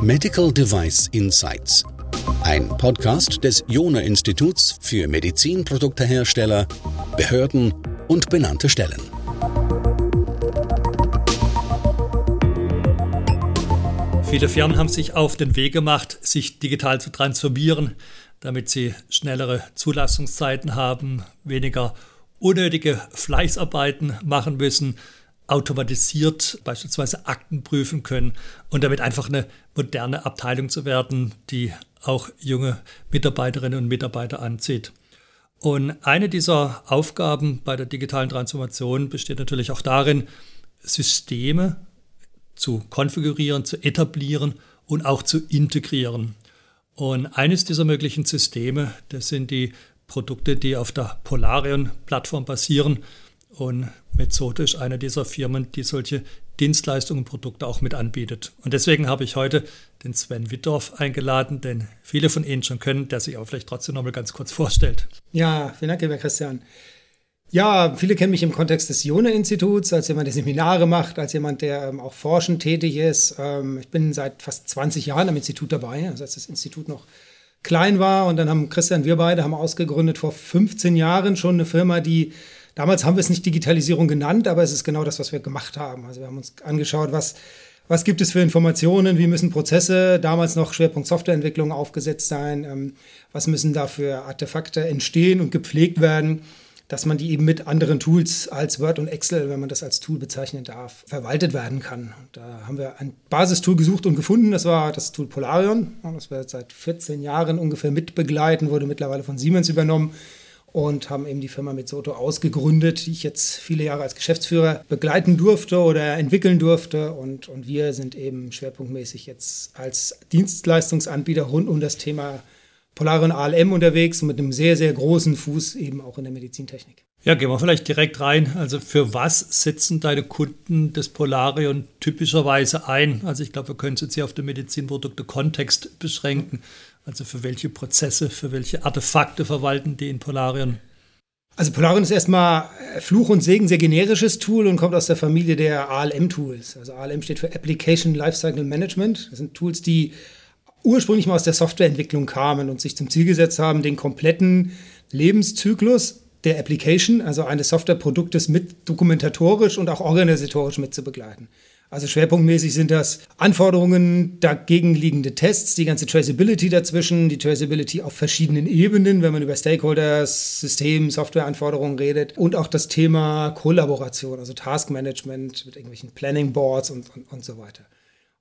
Medical Device Insights. Ein Podcast des Jona Instituts für Medizinproduktehersteller, Behörden und benannte Stellen. Viele Firmen haben sich auf den Weg gemacht, sich digital zu transformieren, damit sie schnellere Zulassungszeiten haben, weniger unnötige Fleißarbeiten machen müssen, automatisiert beispielsweise Akten prüfen können und damit einfach eine moderne Abteilung zu werden, die auch junge Mitarbeiterinnen und Mitarbeiter anzieht. Und eine dieser Aufgaben bei der digitalen Transformation besteht natürlich auch darin, Systeme zu konfigurieren, zu etablieren und auch zu integrieren. Und eines dieser möglichen Systeme, das sind die Produkte, die auf der Polarion-Plattform basieren. Und Metzote ist eine dieser Firmen, die solche Dienstleistungen und Produkte auch mit anbietet. Und deswegen habe ich heute den Sven Wittorf eingeladen, den viele von Ihnen schon können, der sich auch vielleicht trotzdem noch mal ganz kurz vorstellt. Ja, vielen Dank, lieber Christian. Ja, viele kennen mich im Kontext des Jona-Instituts als jemand, der Seminare macht, als jemand, der ähm, auch forschend tätig ist. Ähm, ich bin seit fast 20 Jahren am Institut dabei, also als das Institut noch klein war. Und dann haben Christian, wir beide haben ausgegründet vor 15 Jahren schon eine Firma, die damals haben wir es nicht Digitalisierung genannt, aber es ist genau das, was wir gemacht haben. Also wir haben uns angeschaut, was was gibt es für Informationen, wie müssen Prozesse, damals noch Schwerpunkt Softwareentwicklung aufgesetzt sein, ähm, was müssen da für Artefakte entstehen und gepflegt werden dass man die eben mit anderen Tools als Word und Excel, wenn man das als Tool bezeichnen darf, verwaltet werden kann. Da haben wir ein Basistool gesucht und gefunden. Das war das Tool Polarion. Das wir seit 14 Jahren ungefähr mitbegleiten, wurde mittlerweile von Siemens übernommen und haben eben die Firma Mezzoto ausgegründet, die ich jetzt viele Jahre als Geschäftsführer begleiten durfte oder entwickeln durfte. Und, und wir sind eben schwerpunktmäßig jetzt als Dienstleistungsanbieter rund um das Thema Polarion ALM unterwegs mit einem sehr, sehr großen Fuß eben auch in der Medizintechnik. Ja, gehen wir vielleicht direkt rein. Also für was setzen deine Kunden das Polarion typischerweise ein? Also ich glaube, wir können es jetzt hier auf den Medizinprodukte-Kontext beschränken. Also für welche Prozesse, für welche Artefakte verwalten die in Polarion? Also Polarion ist erstmal Fluch und Segen, sehr generisches Tool und kommt aus der Familie der ALM-Tools. Also ALM steht für Application Lifecycle Management. Das sind Tools, die ursprünglich mal aus der Softwareentwicklung kamen und sich zum Ziel gesetzt haben, den kompletten Lebenszyklus der Application, also eines Softwareproduktes mit dokumentatorisch und auch organisatorisch mit zu begleiten. Also schwerpunktmäßig sind das Anforderungen, dagegen liegende Tests, die ganze Traceability dazwischen, die Traceability auf verschiedenen Ebenen, wenn man über Stakeholders, System, Softwareanforderungen redet und auch das Thema Kollaboration, also Taskmanagement mit irgendwelchen Planning Boards und, und, und so weiter.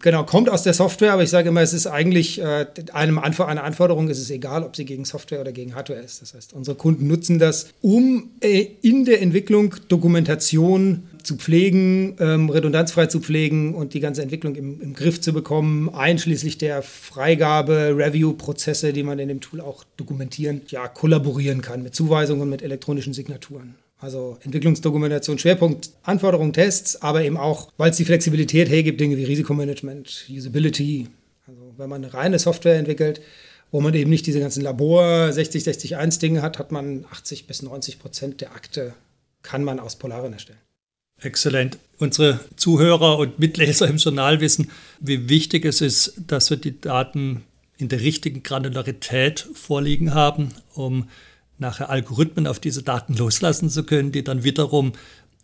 Genau, kommt aus der Software, aber ich sage immer, es ist eigentlich äh, einem Anfor einer Anforderung ist es egal, ob sie gegen Software oder gegen Hardware ist. Das heißt, unsere Kunden nutzen das, um äh, in der Entwicklung Dokumentation zu pflegen, ähm, redundanzfrei zu pflegen und die ganze Entwicklung im, im Griff zu bekommen, einschließlich der Freigabe, Review-Prozesse, die man in dem Tool auch dokumentieren, ja, kollaborieren kann mit Zuweisungen, mit elektronischen Signaturen. Also Entwicklungsdokumentation, Schwerpunkt Anforderungen, Tests, aber eben auch, weil es die Flexibilität hergibt, Dinge wie Risikomanagement, Usability. Also wenn man eine reine Software entwickelt, wo man eben nicht diese ganzen Labor 60, 60, 1 Dinge hat, hat man 80 bis 90 Prozent der Akte kann man aus Polaren erstellen. Exzellent. Unsere Zuhörer und Mitleser im Journal wissen, wie wichtig es ist, dass wir die Daten in der richtigen Granularität vorliegen haben, um nachher Algorithmen auf diese Daten loslassen zu können, die dann wiederum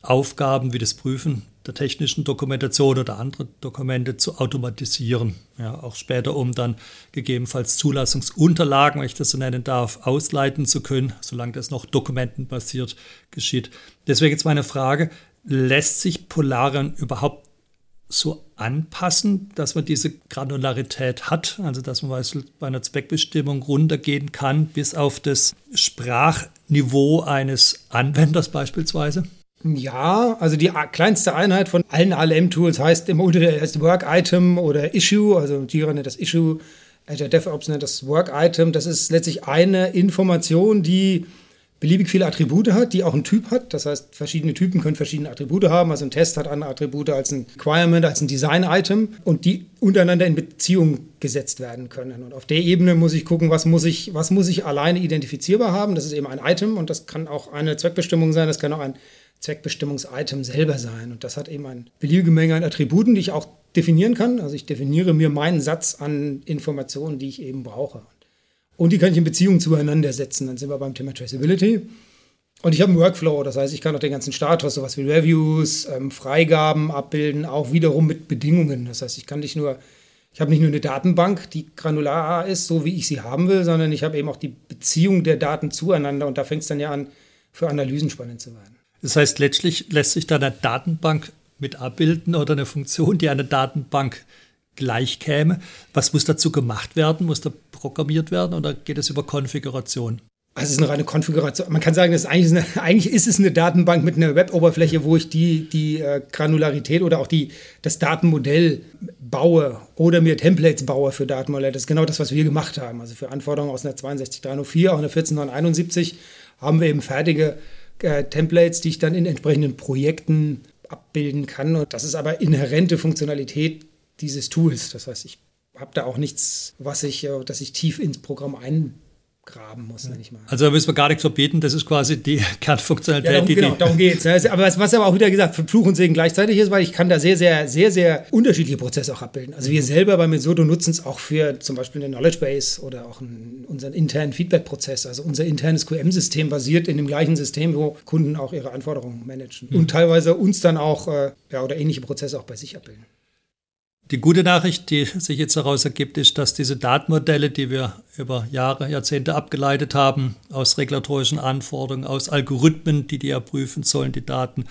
Aufgaben wie das Prüfen der technischen Dokumentation oder andere Dokumente zu automatisieren. Ja, auch später, um dann gegebenenfalls Zulassungsunterlagen, wenn ich das so nennen darf, ausleiten zu können, solange das noch dokumentenbasiert geschieht. Deswegen jetzt meine Frage, lässt sich Polarion überhaupt so anpassen, dass man diese Granularität hat, also dass man bei einer Zweckbestimmung runtergehen kann bis auf das Sprachniveau eines Anwenders beispielsweise? Ja, also die kleinste Einheit von allen ALM-Tools heißt im heißt Work-Item oder Issue, also Jira nennt das Issue, Azure DevOps nennt das Work-Item. Das ist letztlich eine Information, die beliebig viele Attribute hat, die auch einen Typ hat. Das heißt, verschiedene Typen können verschiedene Attribute haben. Also ein Test hat andere Attribute als ein Requirement, als ein Design-Item und die untereinander in Beziehung gesetzt werden können. Und auf der Ebene muss ich gucken, was muss ich, was muss ich alleine identifizierbar haben. Das ist eben ein Item und das kann auch eine Zweckbestimmung sein, das kann auch ein Zweckbestimmungs-Item selber sein. Und das hat eben eine beliebige Menge an Attributen, die ich auch definieren kann. Also ich definiere mir meinen Satz an Informationen, die ich eben brauche. Und die kann ich in Beziehung zueinander setzen. Dann sind wir beim Thema Traceability. Und ich habe einen Workflow, das heißt, ich kann auch den ganzen Status, sowas wie Reviews, ähm, Freigaben abbilden, auch wiederum mit Bedingungen. Das heißt, ich kann nicht nur, ich habe nicht nur eine Datenbank, die granular ist, so wie ich sie haben will, sondern ich habe eben auch die Beziehung der Daten zueinander und da fängt es dann ja an, für Analysen spannend zu werden. Das heißt, letztlich lässt sich da eine Datenbank mit abbilden oder eine Funktion, die eine Datenbank gleich käme. Was muss dazu gemacht werden? Muss da programmiert werden oder geht es über Konfiguration? Also es ist eine reine Konfiguration. Man kann sagen, das ist eigentlich, eine, eigentlich ist es eine Datenbank mit einer Web-Oberfläche, wo ich die, die äh, Granularität oder auch die, das Datenmodell baue oder mir Templates baue für Datenmodelle. Das ist genau das, was wir gemacht haben. Also für Anforderungen aus einer 62304, auch einer 14971 haben wir eben fertige äh, Templates, die ich dann in entsprechenden Projekten abbilden kann. Und das ist aber inhärente Funktionalität dieses Tools. Das heißt, ich habe da auch nichts, was ich, äh, dass ich tief ins Programm eingraben muss, wenn ich mal. Also da müssen wir gar nichts verbieten, das ist quasi die Kernfunktionalität. Ja, darum, die genau, darum geht es. Aber was, was aber auch wieder gesagt, Fluch und Segen gleichzeitig ist, weil ich kann da sehr, sehr, sehr, sehr unterschiedliche Prozesse auch abbilden. Also wir selber bei Metodo nutzen es auch für zum Beispiel eine Knowledge Base oder auch einen, unseren internen Feedback-Prozess. Also unser internes QM-System basiert in dem gleichen System, wo Kunden auch ihre Anforderungen managen. Mhm. Und teilweise uns dann auch, äh, ja, oder ähnliche Prozesse auch bei sich abbilden. Die gute Nachricht, die sich jetzt daraus ergibt, ist, dass diese Datenmodelle, die wir über Jahre, Jahrzehnte abgeleitet haben, aus regulatorischen Anforderungen, aus Algorithmen, die die ja prüfen sollen, die Daten,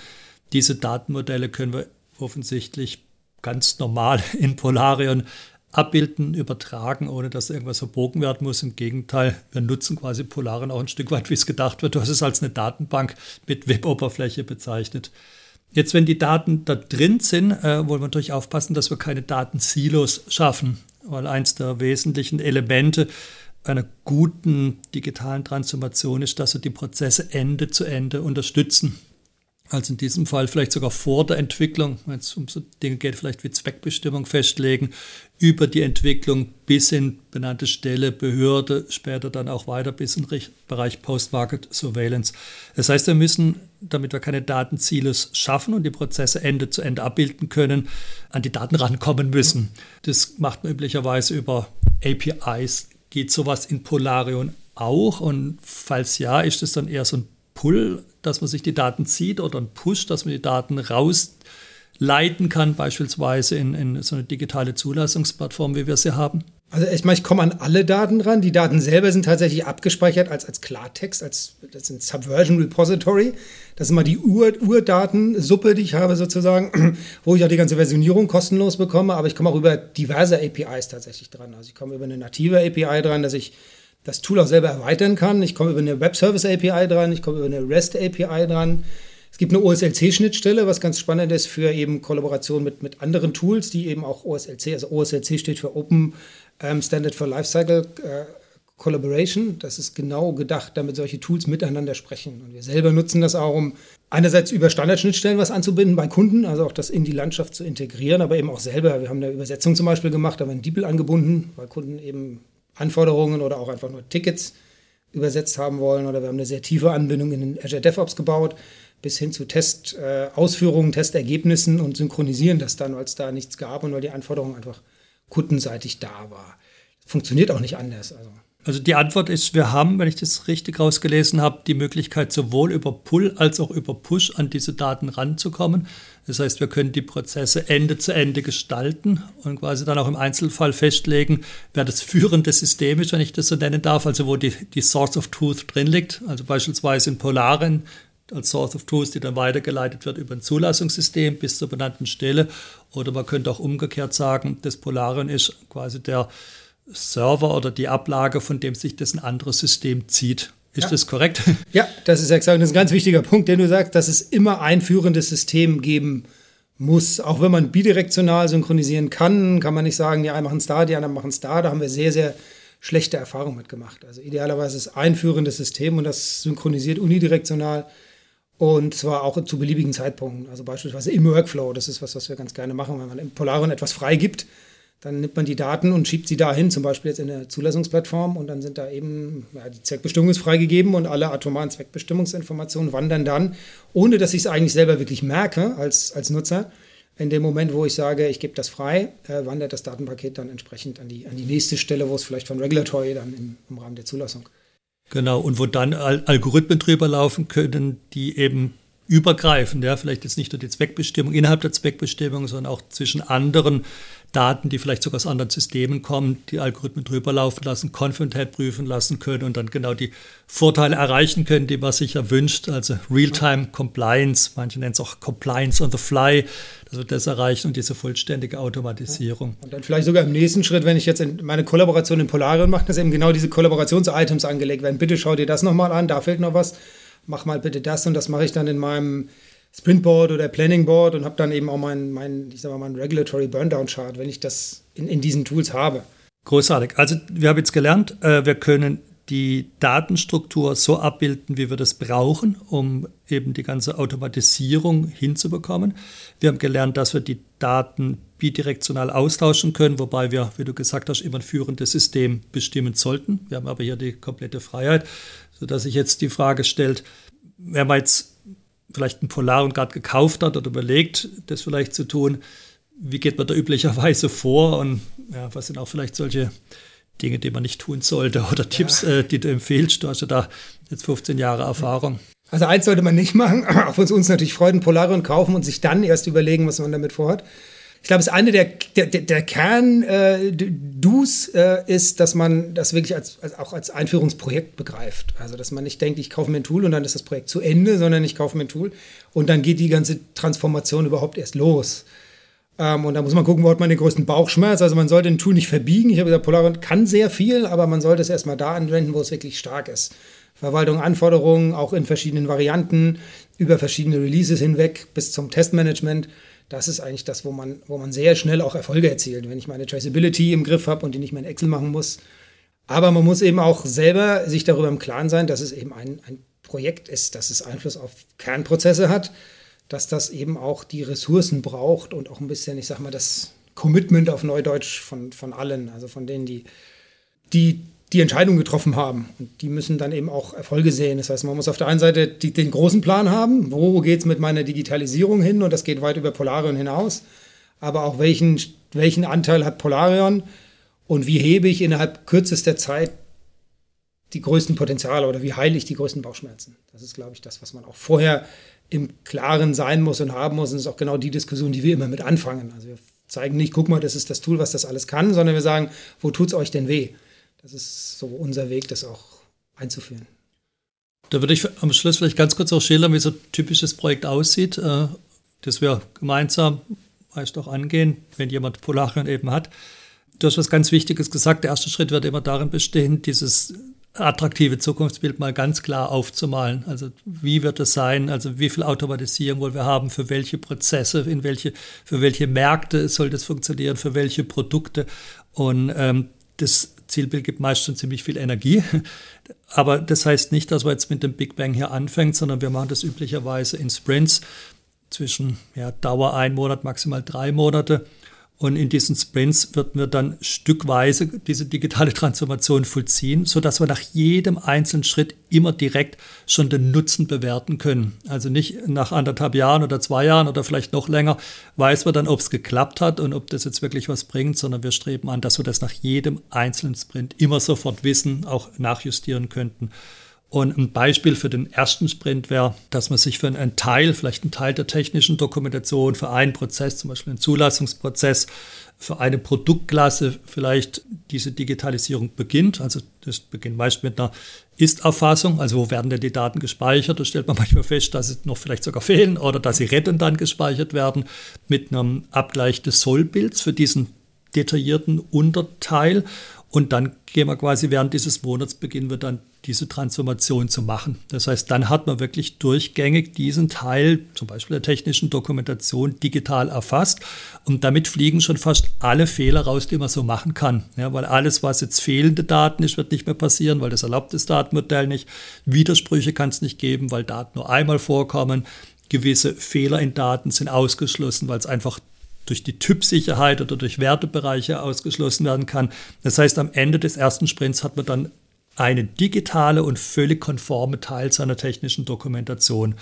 diese Datenmodelle können wir offensichtlich ganz normal in Polarion abbilden, übertragen, ohne dass irgendwas verbogen werden muss. Im Gegenteil, wir nutzen quasi Polarion auch ein Stück weit, wie es gedacht wird. Du hast es als eine Datenbank mit Web-Oberfläche bezeichnet. Jetzt, wenn die Daten da drin sind, äh, wollen wir natürlich aufpassen, dass wir keine Datensilos schaffen, weil eins der wesentlichen Elemente einer guten digitalen Transformation ist, dass wir die Prozesse Ende zu Ende unterstützen also in diesem Fall vielleicht sogar vor der Entwicklung, wenn es um so Dinge geht, vielleicht wie Zweckbestimmung festlegen, über die Entwicklung bis in benannte Stelle, Behörde, später dann auch weiter bis in den Bereich Post-Market Surveillance. Das heißt, wir müssen, damit wir keine Datenziele schaffen und die Prozesse Ende zu Ende abbilden können, an die Daten rankommen müssen. Das macht man üblicherweise über APIs. Geht sowas in Polarion auch? Und falls ja, ist es dann eher so ein Pull, dass man sich die Daten zieht oder ein Push, dass man die Daten rausleiten kann, beispielsweise in, in so eine digitale Zulassungsplattform, wie wir sie haben? Also ich meine, ich komme an alle Daten ran. Die Daten selber sind tatsächlich abgespeichert als, als Klartext, als das sind Subversion Repository. Das ist immer die Ur Urdatensuppe, die ich habe sozusagen, wo ich auch die ganze Versionierung kostenlos bekomme. Aber ich komme auch über diverse APIs tatsächlich dran. Also ich komme über eine native API dran, dass ich das Tool auch selber erweitern kann. Ich komme über eine Web Service API dran, ich komme über eine REST API dran. Es gibt eine OSLC-Schnittstelle, was ganz spannend ist für eben Kollaboration mit, mit anderen Tools, die eben auch OSLC, also OSLC steht für Open ähm, Standard for Lifecycle äh, Collaboration. Das ist genau gedacht, damit solche Tools miteinander sprechen. Und wir selber nutzen das auch, um einerseits über Standardschnittstellen was anzubinden bei Kunden, also auch das in die Landschaft zu integrieren, aber eben auch selber. Wir haben eine Übersetzung zum Beispiel gemacht, da haben wir einen DeepL angebunden, weil Kunden eben Anforderungen oder auch einfach nur Tickets übersetzt haben wollen. Oder wir haben eine sehr tiefe Anbindung in den Azure DevOps gebaut, bis hin zu Testausführungen, äh, Testergebnissen und synchronisieren das dann, weil es da nichts gab und weil die Anforderung einfach kundenseitig da war. Funktioniert auch nicht anders. Also. Also die Antwort ist, wir haben, wenn ich das richtig rausgelesen habe, die Möglichkeit sowohl über Pull als auch über Push an diese Daten ranzukommen. Das heißt, wir können die Prozesse Ende zu Ende gestalten und quasi dann auch im Einzelfall festlegen, wer das führende System ist, wenn ich das so nennen darf, also wo die, die Source of Truth drin liegt. Also beispielsweise in Polaren als Source of Truth, die dann weitergeleitet wird über ein Zulassungssystem bis zur benannten Stelle. Oder man könnte auch umgekehrt sagen, das Polaren ist quasi der Server oder die Ablage, von dem sich das ein anderes System zieht. Ist ja. das korrekt? Ja, das ist exakt. Das ist ein ganz wichtiger Punkt, den du sagst, dass es immer ein führendes System geben muss. Auch wenn man bidirektional synchronisieren kann, kann man nicht sagen, die einen machen es da, die anderen machen es da. Da haben wir sehr, sehr schlechte Erfahrungen mitgemacht. Also idealerweise das einführendes System und das synchronisiert unidirektional und zwar auch zu beliebigen Zeitpunkten. Also beispielsweise im Workflow, das ist was, was wir ganz gerne machen, wenn man im Polarion etwas freigibt, dann nimmt man die Daten und schiebt sie dahin, zum Beispiel jetzt in der Zulassungsplattform und dann sind da eben, ja, die Zweckbestimmung ist freigegeben und alle atomaren Zweckbestimmungsinformationen wandern dann, ohne dass ich es eigentlich selber wirklich merke als, als Nutzer, in dem Moment, wo ich sage, ich gebe das frei, äh, wandert das Datenpaket dann entsprechend an die, an die nächste Stelle, wo es vielleicht von Regulatory dann im, im Rahmen der Zulassung. Genau, und wo dann Al Algorithmen drüber laufen können, die eben übergreifend, ja, vielleicht jetzt nicht nur die Zweckbestimmung innerhalb der Zweckbestimmung, sondern auch zwischen anderen Daten, die vielleicht sogar aus anderen Systemen kommen, die Algorithmen drüber laufen lassen, Konformität prüfen lassen können und dann genau die Vorteile erreichen können, die man sich ja wünscht. Also Real-Time Compliance, manche nennen es auch Compliance on the Fly, dass wir das erreichen und diese vollständige Automatisierung. Und dann vielleicht sogar im nächsten Schritt, wenn ich jetzt meine Kollaboration in Polarion mache, dass eben genau diese Kollaborations-Items angelegt werden. Bitte schau dir das nochmal an, da fehlt noch was. Mach mal bitte das und das mache ich dann in meinem Sprintboard oder Planningboard und habe dann eben auch mein, mein, ich sag mal, mein Regulatory Burndown Chart, wenn ich das in, in diesen Tools habe. Großartig. Also wir haben jetzt gelernt, äh, wir können die Datenstruktur so abbilden, wie wir das brauchen, um eben die ganze Automatisierung hinzubekommen. Wir haben gelernt, dass wir die Daten bidirektional austauschen können, wobei wir, wie du gesagt hast, immer ein führendes System bestimmen sollten. Wir haben aber hier die komplette Freiheit, sodass sich jetzt die Frage stellt, wenn man jetzt vielleicht ein Polarium gerade gekauft hat oder überlegt, das vielleicht zu tun, wie geht man da üblicherweise vor und ja, was sind auch vielleicht solche Dinge, die man nicht tun sollte oder Tipps, äh, die du empfehlst. Du hast ja da jetzt 15 Jahre Erfahrung. Also eins sollte man nicht machen, auch wenn es uns natürlich freut, ein Polarium kaufen und sich dann erst überlegen, was man damit vorhat. Ich glaube, es ist eine der, der, der Kern-Dos äh, äh, ist, dass man das wirklich als, als, auch als Einführungsprojekt begreift. Also, dass man nicht denkt, ich kaufe mir ein Tool und dann ist das Projekt zu Ende, sondern ich kaufe mir ein Tool und dann geht die ganze Transformation überhaupt erst los. Ähm, und da muss man gucken, wo hat man den größten Bauchschmerz. Also man sollte ein Tool nicht verbiegen. Ich habe gesagt, Polaroid kann sehr viel, aber man sollte es erstmal da anwenden, wo es wirklich stark ist. Verwaltung, Anforderungen, auch in verschiedenen Varianten, über verschiedene Releases hinweg bis zum Testmanagement das ist eigentlich das, wo man, wo man sehr schnell auch Erfolge erzielt, wenn ich meine Traceability im Griff habe und die nicht mehr in Excel machen muss. Aber man muss eben auch selber sich darüber im Klaren sein, dass es eben ein, ein Projekt ist, dass es Einfluss auf Kernprozesse hat, dass das eben auch die Ressourcen braucht und auch ein bisschen, ich sag mal, das Commitment auf Neudeutsch von, von allen, also von denen, die, die die Entscheidung getroffen haben. Und die müssen dann eben auch Erfolge sehen. Das heißt, man muss auf der einen Seite die, den großen Plan haben, wo geht es mit meiner Digitalisierung hin und das geht weit über Polarion hinaus. Aber auch welchen, welchen Anteil hat Polarion und wie hebe ich innerhalb kürzester Zeit die größten Potenziale oder wie heile ich die größten Bauchschmerzen. Das ist, glaube ich, das, was man auch vorher im Klaren sein muss und haben muss. Und das ist auch genau die Diskussion, die wir immer mit anfangen. Also wir zeigen nicht, guck mal, das ist das Tool, was das alles kann, sondern wir sagen, wo tut es euch denn weh? Das ist so unser Weg, das auch einzuführen. Da würde ich am Schluss vielleicht ganz kurz auch schildern, wie so ein typisches Projekt aussieht, äh, das wir gemeinsam meist auch angehen, wenn jemand Polarion eben hat. Du hast was ganz Wichtiges gesagt. Der erste Schritt wird immer darin bestehen, dieses attraktive Zukunftsbild mal ganz klar aufzumalen. Also wie wird es sein? Also wie viel Automatisierung wollen wir haben? Für welche Prozesse? In welche, für welche Märkte soll das funktionieren? Für welche Produkte? Und ähm, das Zielbild gibt meist schon ziemlich viel Energie. Aber das heißt nicht, dass man jetzt mit dem Big Bang hier anfängt, sondern wir machen das üblicherweise in Sprints zwischen ja, Dauer ein Monat, maximal drei Monate. Und in diesen Sprints wird wir dann stückweise diese digitale Transformation vollziehen, sodass wir nach jedem einzelnen Schritt immer direkt schon den Nutzen bewerten können. Also nicht nach anderthalb Jahren oder zwei Jahren oder vielleicht noch länger weiß man dann, ob es geklappt hat und ob das jetzt wirklich was bringt, sondern wir streben an, dass wir das nach jedem einzelnen Sprint immer sofort wissen, auch nachjustieren könnten. Und ein Beispiel für den ersten Sprint wäre, dass man sich für einen Teil, vielleicht einen Teil der technischen Dokumentation, für einen Prozess, zum Beispiel einen Zulassungsprozess, für eine Produktklasse vielleicht diese Digitalisierung beginnt. Also das beginnt meist mit einer Ist-Erfassung, also wo werden denn die Daten gespeichert? Da stellt man manchmal fest, dass sie noch vielleicht sogar fehlen oder dass sie redundant gespeichert werden, mit einem Abgleich des Sollbilds für diesen detaillierten Unterteil. Und dann gehen wir quasi während dieses Monats beginnen wir dann diese Transformation zu machen. Das heißt, dann hat man wirklich durchgängig diesen Teil, zum Beispiel der technischen Dokumentation, digital erfasst. Und damit fliegen schon fast alle Fehler raus, die man so machen kann. Ja, weil alles, was jetzt fehlende Daten ist, wird nicht mehr passieren, weil das erlaubt das Datenmodell nicht. Widersprüche kann es nicht geben, weil Daten nur einmal vorkommen. Gewisse Fehler in Daten sind ausgeschlossen, weil es einfach durch die Typsicherheit oder durch Wertebereiche ausgeschlossen werden kann. Das heißt, am Ende des ersten Sprints hat man dann eine digitale und völlig konforme Teil seiner technischen Dokumentation.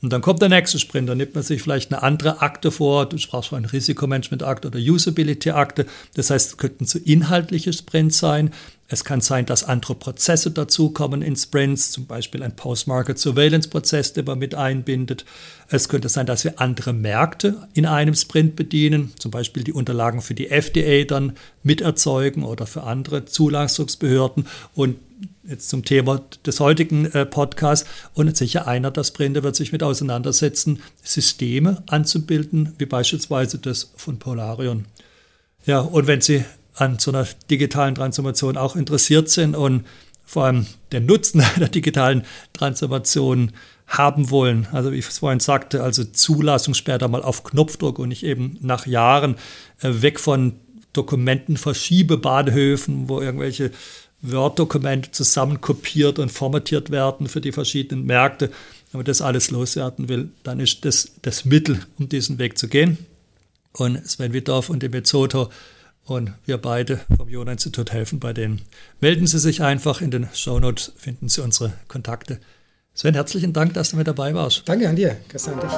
Und dann kommt der nächste Sprint, dann nimmt man sich vielleicht eine andere Akte vor, du sprachst von Risikomanagement-Akte oder Usability-Akte. Das heißt, es könnten so inhaltliche Sprints sein. Es kann sein, dass andere Prozesse dazukommen in Sprints, zum Beispiel ein Post-Market-Surveillance-Prozess, der man mit einbindet. Es könnte sein, dass wir andere Märkte in einem Sprint bedienen, zum Beispiel die Unterlagen für die FDA dann miterzeugen oder für andere Zulassungsbehörden. Und jetzt zum Thema des heutigen äh, Podcasts. Und sicher einer der Sprinter wird sich mit auseinandersetzen, Systeme anzubilden, wie beispielsweise das von Polarion. Ja, und wenn Sie an so einer digitalen Transformation auch interessiert sind und vor allem den Nutzen der digitalen Transformation haben wollen. Also wie ich es vorhin sagte, also Zulassung später mal auf Knopfdruck und nicht eben nach Jahren äh, weg von Dokumentenverschiebebahnhöfen, wo irgendwelche Word-Dokumente zusammenkopiert und formatiert werden für die verschiedenen Märkte. Wenn man das alles loswerden will, dann ist das das Mittel, um diesen Weg zu gehen. Und Sven Wittorf und die Mezzoto und wir beide vom Jona-Institut helfen bei denen. Melden Sie sich einfach. In den Shownotes finden Sie unsere Kontakte. Sven, herzlichen Dank, dass du mit dabei warst. Danke an dir. Christian, dich.